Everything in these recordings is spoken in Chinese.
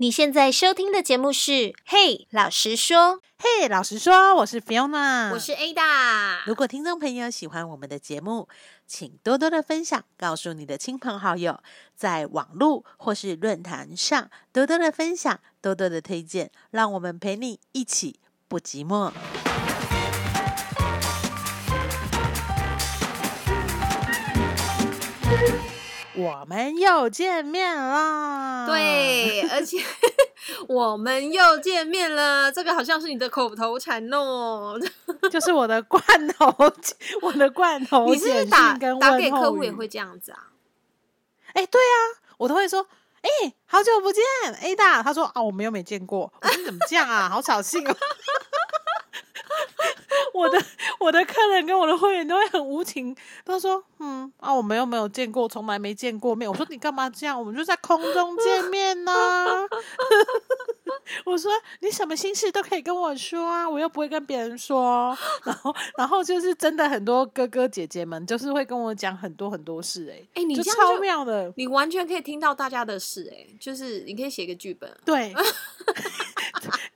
你现在收听的节目是《嘿，老实说》，嘿，老实说，我是 Fiona，我是 Ada。如果听众朋友喜欢我们的节目，请多多的分享，告诉你的亲朋好友，在网络或是论坛上多多的分享，多多的推荐，让我们陪你一起不寂寞。我们又见面啦！对，而且 我们又见面了，这个好像是你的口头禅哦，就是我的罐头，我的罐头。你是打打给客户也会这样子啊？哎，对啊，我都会说，哎，好久不见，Ada。他说啊，我们又没见过，我说你怎么这样啊？好扫兴哦。我的我的客人跟我的会员都会很无情，他说嗯啊，我们又没有见过，从来没见过面。我说你干嘛这样？我们就在空中见面呢。我说你什么心事都可以跟我说啊，我又不会跟别人说。然后然后就是真的很多哥哥姐姐们就是会跟我讲很多很多事。哎哎，你超妙的，你完全可以听到大家的事。哎，就是你可以写个剧本。对。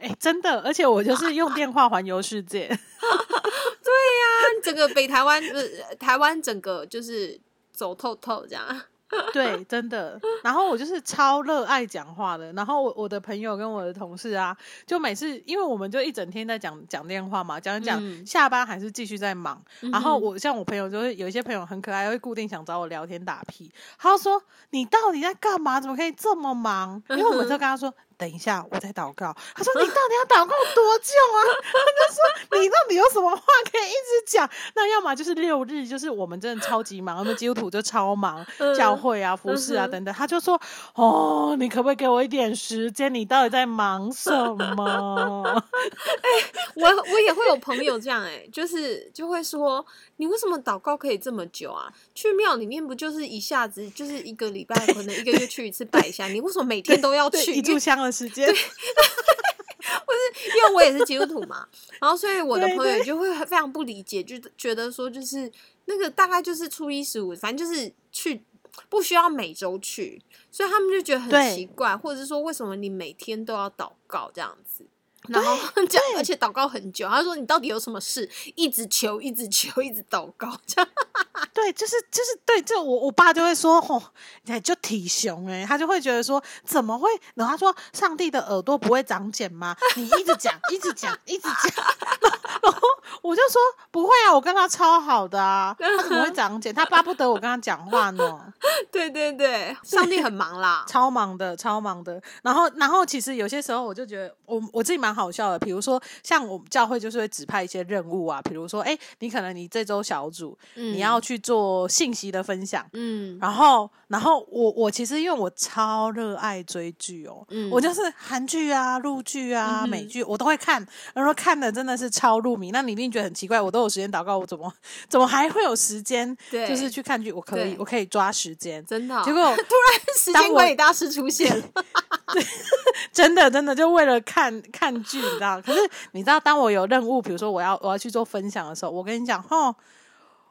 哎，真的，而且我就是用电话环游世界。对呀，整个北台湾，呃，台湾整个就是走透透这样。对，真的。然后我就是超热爱讲话的。然后我我的朋友跟我的同事啊，就每次因为我们就一整天在讲讲电话嘛，讲讲下班还是继续在忙。然后我像我朋友，就是有一些朋友很可爱，会固定想找我聊天打屁。他说：“你到底在干嘛？怎么可以这么忙？”因为我们就跟他说。等一下，我在祷告。他说：“你到底要祷告多久啊？” 他就说：“你到底有什么话可以一直讲？那要么就是六日，就是我们真的超级忙，我们基督徒就超忙，教会啊、服饰啊等等。”他就说：“哦，你可不可以给我一点时间？你到底在忙什么？” 哎，我我也会有朋友这样，哎，就是就会说：“你为什么祷告可以这么久啊？去庙里面不就是一下子就是一个礼拜，可能一个月去一次拜一下？你为什么每天都要去一炷香的？”时间，不是因为我也是基督徒嘛，然后所以我的朋友就会非常不理解，就觉得说就是那个大概就是初一十五，反正就是去不需要每周去，所以他们就觉得很奇怪，或者是说为什么你每天都要祷告这样子。然后讲，而且祷告很久。他说：“你到底有什么事？一直求，一直求，一直祷告。”这样 对，就是就是对。这我我爸就会说：“哦，你就体雄哎。”他就会觉得说：“怎么会？”然后他说：“上帝的耳朵不会长茧吗？”你一直讲，一直讲，一直讲。然后我就说：“不会啊，我跟他超好的啊，他怎么会长茧？他巴不得我跟他讲话呢。”对对对，上帝很忙啦，超忙的，超忙的。然后然后其实有些时候我就觉得，我我自己蛮。好笑的，比如说像我们教会就是会指派一些任务啊，比如说哎，你可能你这周小组你要去做信息的分享，嗯，然后然后我我其实因为我超热爱追剧哦，嗯我就是韩剧啊、陆剧啊、美剧我都会看，然后看的真的是超入迷。那你一定觉得很奇怪，我都有时间祷告，我怎么怎么还会有时间？对，就是去看剧，我可以我可以抓时间，真的。结果 突然时间管理大师出现了，真的真的就为了看看。剧你知道，可是你知道，当我有任务，比如说我要我要去做分享的时候，我跟你讲，哈，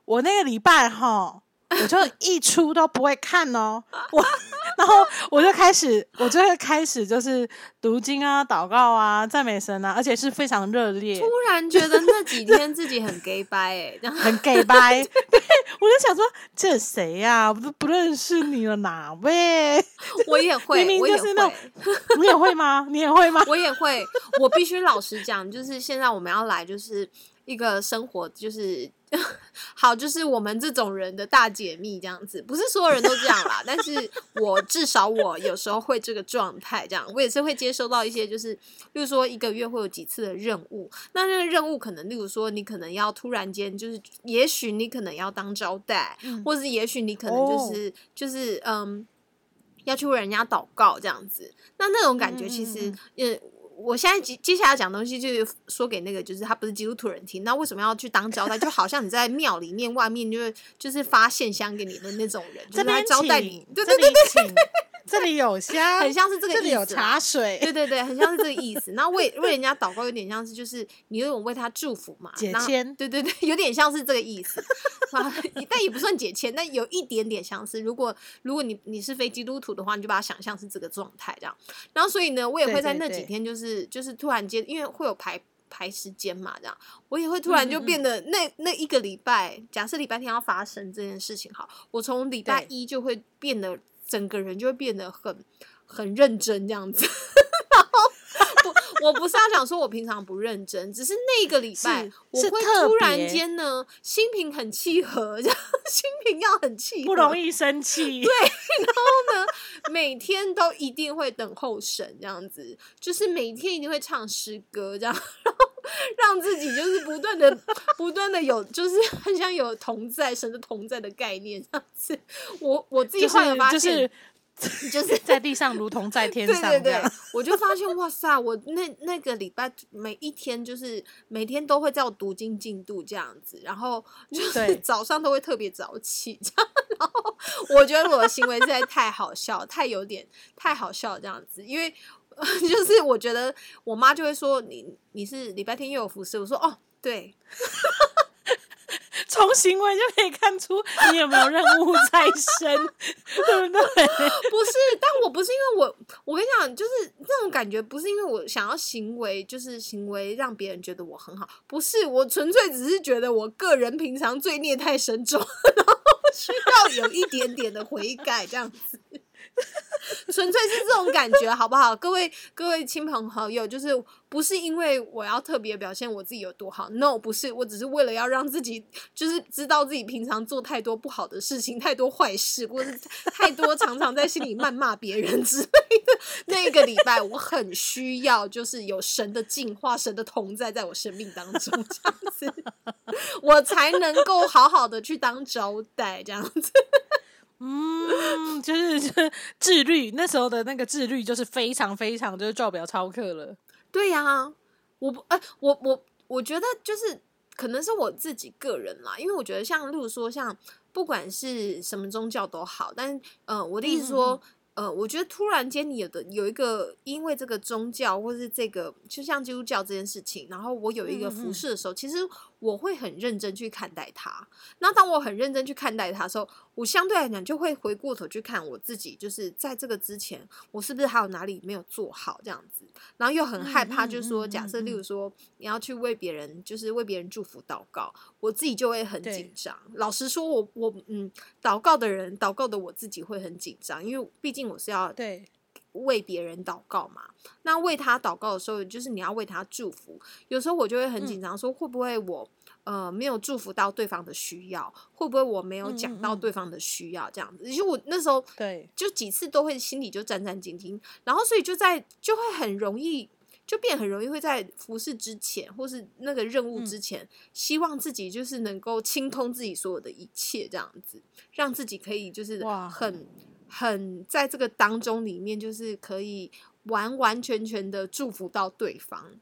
我那个礼拜哈，我就一出都不会看哦，我然后我就开始，我就会开始就是读经啊、祷告啊、赞美神啊，而且是非常热烈。突然觉得那几天自己很 gay 掰哎，很 gay 掰，对，我就想说这谁呀？我都不认识你了，哪位？我也会，明明就是那，你也会吗？你也会吗？我也会。我必须老实讲，就是现在我们要来，就是一个生活，就是 好，就是我们这种人的大解密这样子。不是所有人都这样啦，但是我至少我有时候会这个状态，这样我也是会接收到一些，就是例如说一个月会有几次的任务。那那个任务可能，例如说你可能要突然间，就是也许你可能要当招待，或是也许你可能就是就是嗯。要去为人家祷告这样子，那那种感觉其实，呃，我现在接接下来讲东西，就是说给那个就是他不是基督徒人听。那为什么要去当招待？就好像你在庙里面外面，就是就是发线香给你的那种人，就是来招待你。对对对对对，这里有香，很像是这个意思。这里有茶水，对对对，很像是这个意思。然后为为人家祷告，有点像是就是你有种为他祝福嘛，解签。对对对，有点像是这个意思。但也不算解签，但有一点点相似。如果如果你你是非基督徒的话，你就把它想象是这个状态这样。然后所以呢，我也会在那几天就是就是突然间，因为会有排。排时间嘛，这样我也会突然就变得那那一个礼拜，假设礼拜天要发生这件事情，好，我从礼拜一就会变得整个人就会变得很很认真这样子。然后不，我不是要讲说我平常不认真，只是那个礼拜我会突然间呢心平很契合，这样心平要很契合，不容易生气。对，然后呢，每天都一定会等候神这样子，就是每天一定会唱诗歌这样。让自己就是不断的、不断的有，就是很像有同在神的同在的概念这样子。我我自己后来发现，就是 在地上如同在天上。对对对，我就发现哇塞，我那那个礼拜每一天就是每天都会在我读经进度这样子，然后就是早上都会特别早起这样。然后我觉得我的行为实在太好笑，太有点太好笑这样子，因为。就是我觉得我妈就会说你你是礼拜天又有服侍，我说哦对，从行为就可以看出你有没有任务在身，对不对？不是，但我不是因为我我跟你讲，就是这种感觉，不是因为我想要行为，就是行为让别人觉得我很好，不是，我纯粹只是觉得我个人平常罪孽太深重，然后需要有一点点的悔改这样子。纯粹是这种感觉，好不好？各位各位亲朋好友，就是不是因为我要特别表现我自己有多好，no，不是，我只是为了要让自己就是知道自己平常做太多不好的事情，太多坏事，或是太多常常在心里谩骂别人之类的。那个礼拜，我很需要就是有神的净化，神的同在在我生命当中，这样子，我才能够好好的去当招待，这样子。嗯，就是 就是自律，那时候的那个自律就是非常非常就是照表超课了。对呀，我不，哎，我我我觉得就是可能是我自己个人啦，因为我觉得像例如说像不管是什么宗教都好，但呃，我的意思说。呃，我觉得突然间你有的有一个，因为这个宗教或是这个，就像基督教这件事情，然后我有一个服饰的时候，其实我会很认真去看待它。那当我很认真去看待它的时候，我相对来讲就会回过头去看我自己，就是在这个之前，我是不是还有哪里没有做好这样子？然后又很害怕，就是说，假设例如说你要去为别人，就是为别人祝福祷告，我自己就会很紧张。老实说，我我嗯，祷告的人，祷告的我自己会很紧张，因为毕竟。我是要对为别人祷告嘛？那为他祷告的时候，就是你要为他祝福。有时候我就会很紧张，说会不会我呃没有祝福到对方的需要？会不会我没有讲到对方的需要？这样子，其实我那时候对就几次都会心里就战战兢兢，然后所以就在就会很容易就变很容易会在服侍之前或是那个任务之前，希望自己就是能够清通自己所有的一切，这样子让自己可以就是很。很在这个当中里面，就是可以完完全全的祝福到对方，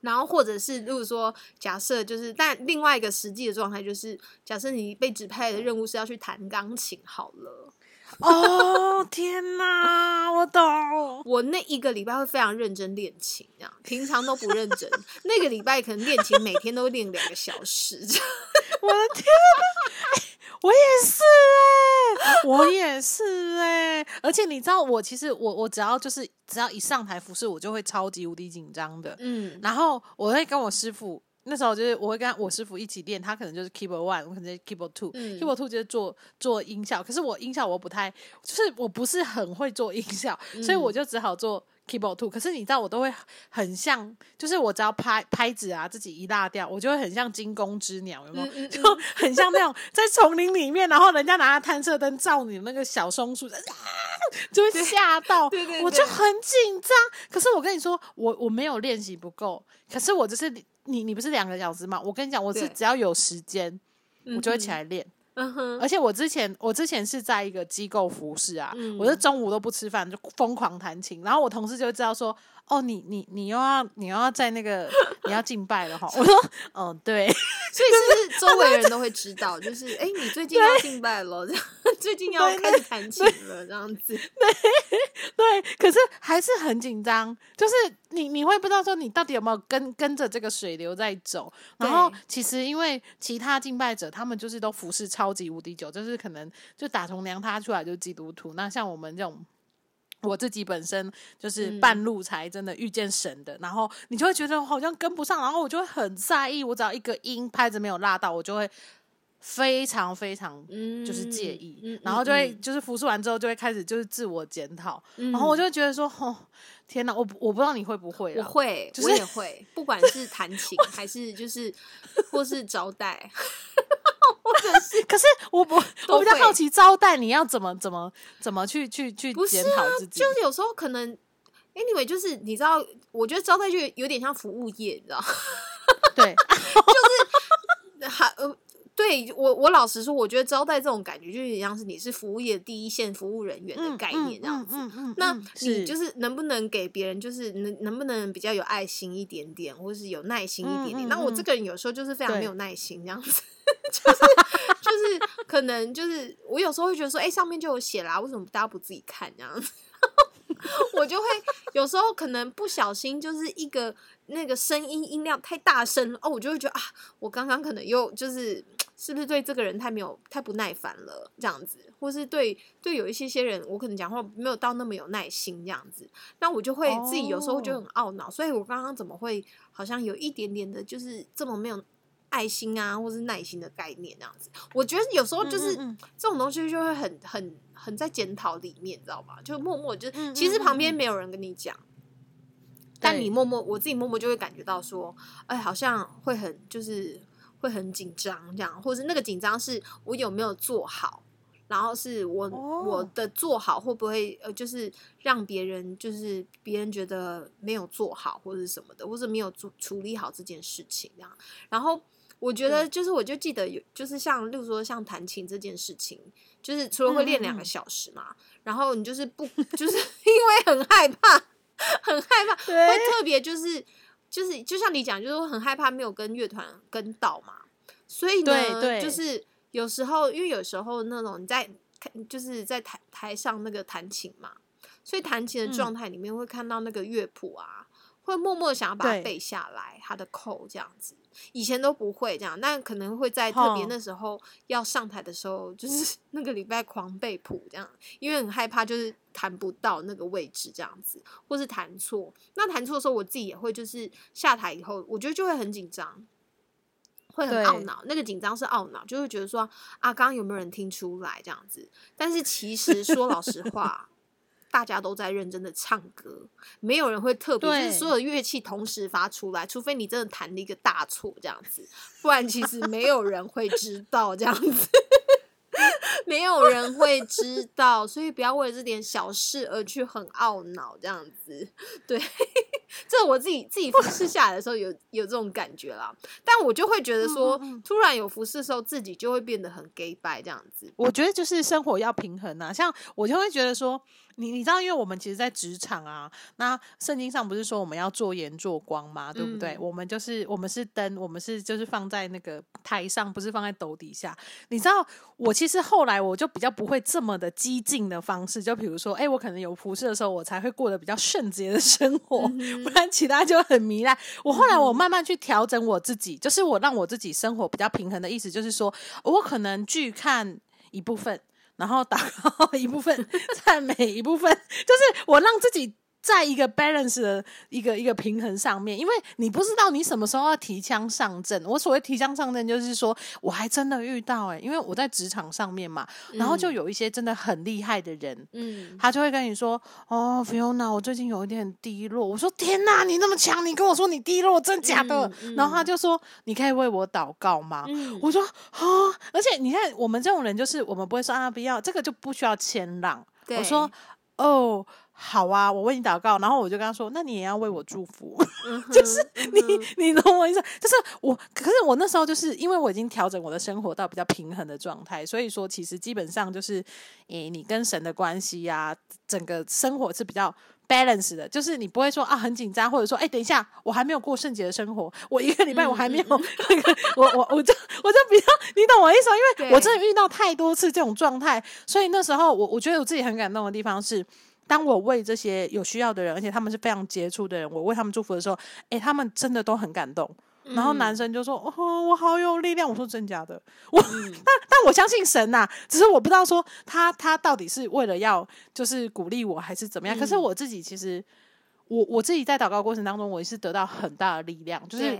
然后或者是如果说假设就是，但另外一个实际的状态就是，假设你被指派的任务是要去弹钢琴，好了，哦天 哪，我懂，我那一个礼拜会非常认真练琴，这样平常都不认真，那个礼拜可能练琴每天都练两个小时，我的天哪！我也是哎，我也是哎，而且你知道，我其实我我只要就是只要一上台服饰，我就会超级无敌紧张的。嗯，然后我会跟我师傅，那时候就是我会跟我师傅一起练，他可能就是 keyboard one，我可能 keyboard two，keyboard two 就是做做音效，可是我音效我不太，就是我不是很会做音效，所以我就只好做。keyboard two，可是你知道我都会很像，就是我只要拍拍子啊，自己一大调，我就会很像惊弓之鸟，有没有？就很像那种在丛林里面，然后人家拿着探测灯照你那个小松鼠，就会吓到，我就很紧张。可是我跟你说，我我没有练习不够，可是我就是你你不是两个小时吗？我跟你讲，我是只要有时间，我就会起来练。嗯哼，而且我之前我之前是在一个机构服侍啊，我是中午都不吃饭就疯狂弹琴，然后我同事就知道说，哦，你你你又要你又要在那个你要敬拜了哈，我说，嗯，对，所以是周围人都会知道，就是哎，你最近要敬拜了，这样 最近要开始弹琴了，这样子。对对，可是还是很紧张，就是你你会不知道说你到底有没有跟跟着这个水流在走。然后其实因为其他敬拜者他们就是都服侍超级无敌久，就是可能就打从娘胎出来就基督徒。那像我们这种。我自己本身就是半路才真的遇见神的，然后你就会觉得好像跟不上，然后我就会很在意，我只要一个音拍子没有拉到，我就会非常非常就是介意，然后就会就是服侍完之后就会开始就是自我检讨，然后我就觉得说，哦，天哪，我我不知道你会不会，我会，我也会，不管是弹琴还是就是或是招待。或者是，可是我不我比较好奇招待你要怎么怎么怎么去去去检讨自己，就是有时候可能，anyway，就是你知道，我觉得招待就有点像服务业，你知道？对，就是还呃，对我我老实说，我觉得招待这种感觉就有点像是你是服务业第一线服务人员的概念这样子。嗯嗯，那你就是能不能给别人，就是能能不能比较有爱心一点点，或是有耐心一点点？那我这个人有时候就是非常没有耐心这样子。就是就是可能就是我有时候会觉得说，哎，上面就有写啦，为什么大家不自己看这样子？我就会有时候可能不小心，就是一个那个声音音量太大声哦，我就会觉得啊，我刚刚可能又就是是不是对这个人太没有太不耐烦了这样子，或是对对有一些些人，我可能讲话没有到那么有耐心这样子，那我就会自己有时候就很懊恼，所以我刚刚怎么会好像有一点点的，就是这么没有。爱心啊，或是耐心的概念，那样子，我觉得有时候就是这种东西就会很很很在检讨里面，你知道吗？就默默就其实旁边没有人跟你讲，但你默默我自己默默就会感觉到说，哎，好像会很就是会很紧张这样，或者是那个紧张是我有没有做好。然后是我我的做好会不会呃，就是让别人就是别人觉得没有做好或者什么的，或者没有处处理好这件事情这样。然后我觉得就是我就记得有就是像例如说像弹琴这件事情，就是除了会练两个小时嘛，然后你就是不就是 因为很害怕，很害怕，会特别就是就是就像你讲，就是很害怕没有跟乐团跟到嘛，所以呢，就是。有时候，因为有时候那种你在看，就是在台台上那个弹琴嘛，所以弹琴的状态里面会看到那个乐谱啊，会默默想要把它背下来，它的扣这样子。以前都不会这样，但可能会在特别那时候要上台的时候，就是 那个礼拜狂背谱这样，因为很害怕就是弹不到那个位置这样子，或是弹错。那弹错的时候，我自己也会就是下台以后，我觉得就会很紧张。会很懊恼，那个紧张是懊恼，就会觉得说啊，刚刚有没有人听出来这样子？但是其实说老实话，大家都在认真的唱歌，没有人会特别，就是所有乐器同时发出来，除非你真的弹了一个大错这样子，不然其实没有人会知道这样子。没有人会知道，所以不要为了这点小事而去很懊恼这样子。对，这我自己自己服侍下来的时候有有这种感觉啦。但我就会觉得说，突然有服侍的时候，自己就会变得很 gay 拜这样子。我觉得就是生活要平衡啊，像我就会觉得说。你你知道，因为我们其实，在职场啊，那圣经上不是说我们要做盐做光吗？对不对？我们就是我们是灯，我们是就是放在那个台上，不是放在斗底下。你知道，我其实后来我就比较不会这么的激进的方式，就比如说，哎，我可能有服侍的时候，我才会过得比较圣洁的生活，不然其他就很糜烂。我后来我慢慢去调整我自己，就是我让我自己生活比较平衡的意思，就是说我可能去看一部分。然后打 一部分 赞美一部分，就是我让自己。在一个 balance 的一个一个平衡上面，因为你不知道你什么时候要提枪上阵。我所谓提枪上阵，就是说我还真的遇到哎，因为我在职场上面嘛，然后就有一些真的很厉害的人，嗯，他就会跟你说：“哦，Fiona，我最近有一点低落。”我说：“天哪，你那么强，你跟我说你低落，真假的？”然后他就说：“你可以为我祷告吗？”我说：“啊！”而且你看，我们这种人就是我们不会说啊，不要这个就不需要谦让。我说：“哦。”好啊，我为你祷告，然后我就跟他说：“那你也要为我祝福。”就是你，你懂我意思？就是我，可是我那时候就是因为我已经调整我的生活到比较平衡的状态，所以说其实基本上就是，诶，你跟神的关系呀，整个生活是比较 balance 的，就是你不会说啊很紧张，或者说哎等一下我还没有过圣洁的生活，我一个礼拜我还没有 那个，我我我就我就比较你懂我意思？因为我真的遇到太多次这种状态，所以那时候我我觉得我自己很感动的地方是，当我为这些有需要的人，而且他们是非常杰出的人，我为他们祝福的时候，哎，他们真的都很感动。然后男生就说：“哦，我好有力量。”我说：“真假的？我 但但我相信神呐，只是我不知道说他他到底是为了要就是鼓励我还是怎么样。可是我自己其实我我自己在祷告过程当中，我也是得到很大的力量，就是。”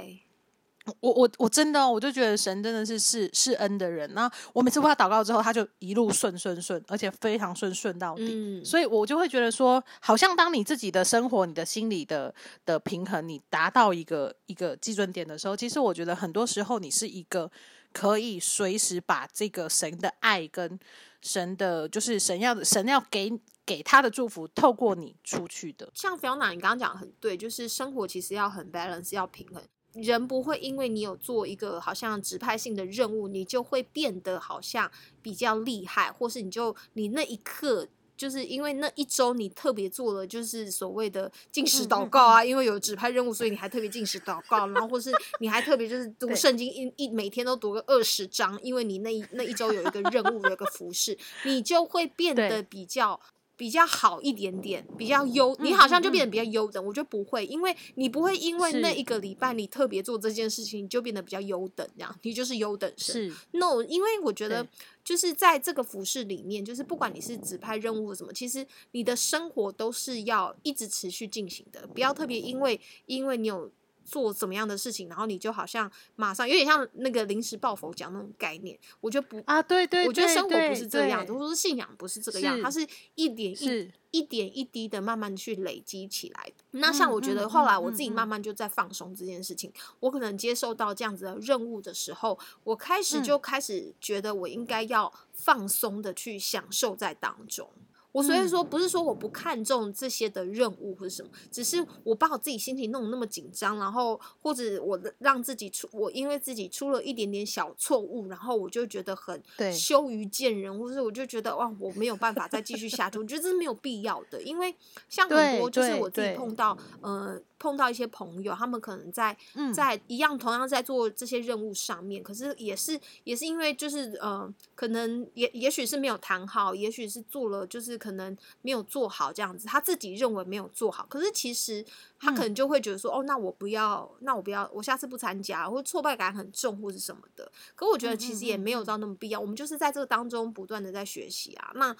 我我我真的，我就觉得神真的是是是恩的人。那我每次为他祷告之后，他就一路顺顺顺，而且非常顺顺到底。所以我就会觉得说，好像当你自己的生活、你的心理的的平衡，你达到一个一个基准点的时候，其实我觉得很多时候你是一个可以随时把这个神的爱跟神的，就是神要神要给给他的祝福，透过你出去的。像 Fiona，你刚刚讲的很对，就是生活其实要很 balance，要平衡。人不会因为你有做一个好像指派性的任务，你就会变得好像比较厉害，或是你就你那一刻就是因为那一周你特别做了就是所谓的进食祷告啊，因为有指派任务，所以你还特别进食祷告，然后或是你还特别就是读圣经一一每天都读个二十章，因为你那一那一周有一个任务有一个服饰，你就会变得比较。比较好一点点，比较优，你好像就变得比较优等。我觉得不会，因为你不会因为那一个礼拜你特别做这件事情，你就变得比较优等，这样你就是优等生。是，no，因为我觉得就是在这个服饰里面，就是不管你是指派任务什么，其实你的生活都是要一直持续进行的，不要特别因为因为你有。做怎么样的事情，然后你就好像马上有点像那个临时抱佛脚那种概念，我觉得不啊，对对，我觉得生活不是这样子，或者说信仰不是这个样，它是一点一一点一滴的慢慢去累积起来的。那像我觉得后来我自己慢慢就在放松这件事情，我可能接受到这样子的任务的时候，我开始就开始觉得我应该要放松的去享受在当中。我所以说不是说我不看重这些的任务或者什么，只是我把我自己心情弄得那么紧张，然后或者我让自己出我因为自己出了一点点小错误，然后我就觉得很羞于见人，或者我就觉得哇我没有办法再继续下去，我觉得这是没有必要的，因为像很多就是我自己碰到。呃。碰到一些朋友，他们可能在在一样同样在做这些任务上面，可是也是也是因为就是呃，可能也也许是没有谈好，也许是做了就是可能没有做好这样子，他自己认为没有做好，可是其实他可能就会觉得说，哦，那我不要，那我不要，我下次不参加，或挫败感很重或是什么的。可我觉得其实也没有到那么必要，我们就是在这个当中不断的在学习啊，那。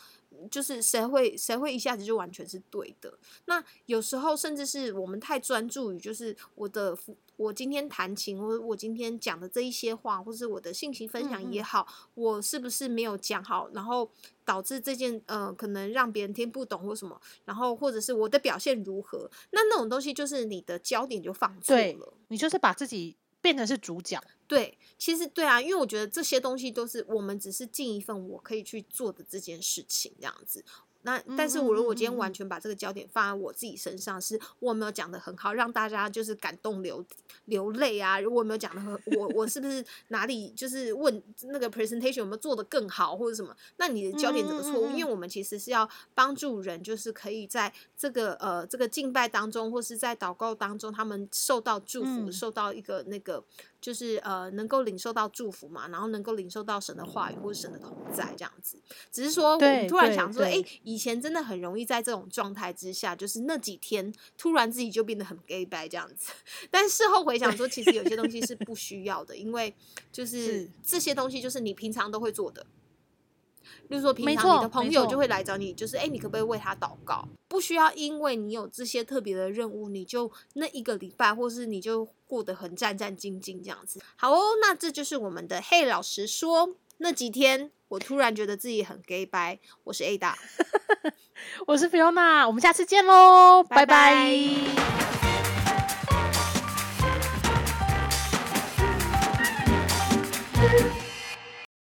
就是谁会谁会一下子就完全是对的？那有时候甚至是我们太专注于，就是我的我今天弹琴，或我今天讲的这一些话，或是我的信息分享也好，我是不是没有讲好，然后导致这件呃可能让别人听不懂或什么，然后或者是我的表现如何？那那种东西就是你的焦点就放错了，你就是把自己。变成是主角，对，其实对啊，因为我觉得这些东西都是我们只是尽一份我可以去做的这件事情，这样子。那但是我如果今天完全把这个焦点放在我自己身上，是我没有讲的很好，让大家就是感动流流泪啊？如果没有讲的很，我我是不是 哪里就是问那个 presentation 有没有做的更好或者什么？那你的焦点怎么错误？因为我们其实是要帮助人，就是可以在这个呃这个敬拜当中，或是在祷告当中，他们受到祝福，受到一个那个。就是呃，能够领受到祝福嘛，然后能够领受到神的话语或者神的同在这样子。只是说，我突然想说，哎，以前真的很容易在这种状态之下，就是那几天突然自己就变得很 gay 白这样子。但事后回想说，其实有些东西是不需要的，因为就是这些东西就是你平常都会做的。就是说，平常你的朋友就会来找你，就是哎，你可不可以为他祷告？不需要因为你有这些特别的任务，你就那一个礼拜，或是你就过得很战战兢兢这样子。好哦，那这就是我们的嘿老实说那几天，我突然觉得自己很 gay 白。我是 Ada，我是 Fiona，我们下次见喽，拜拜。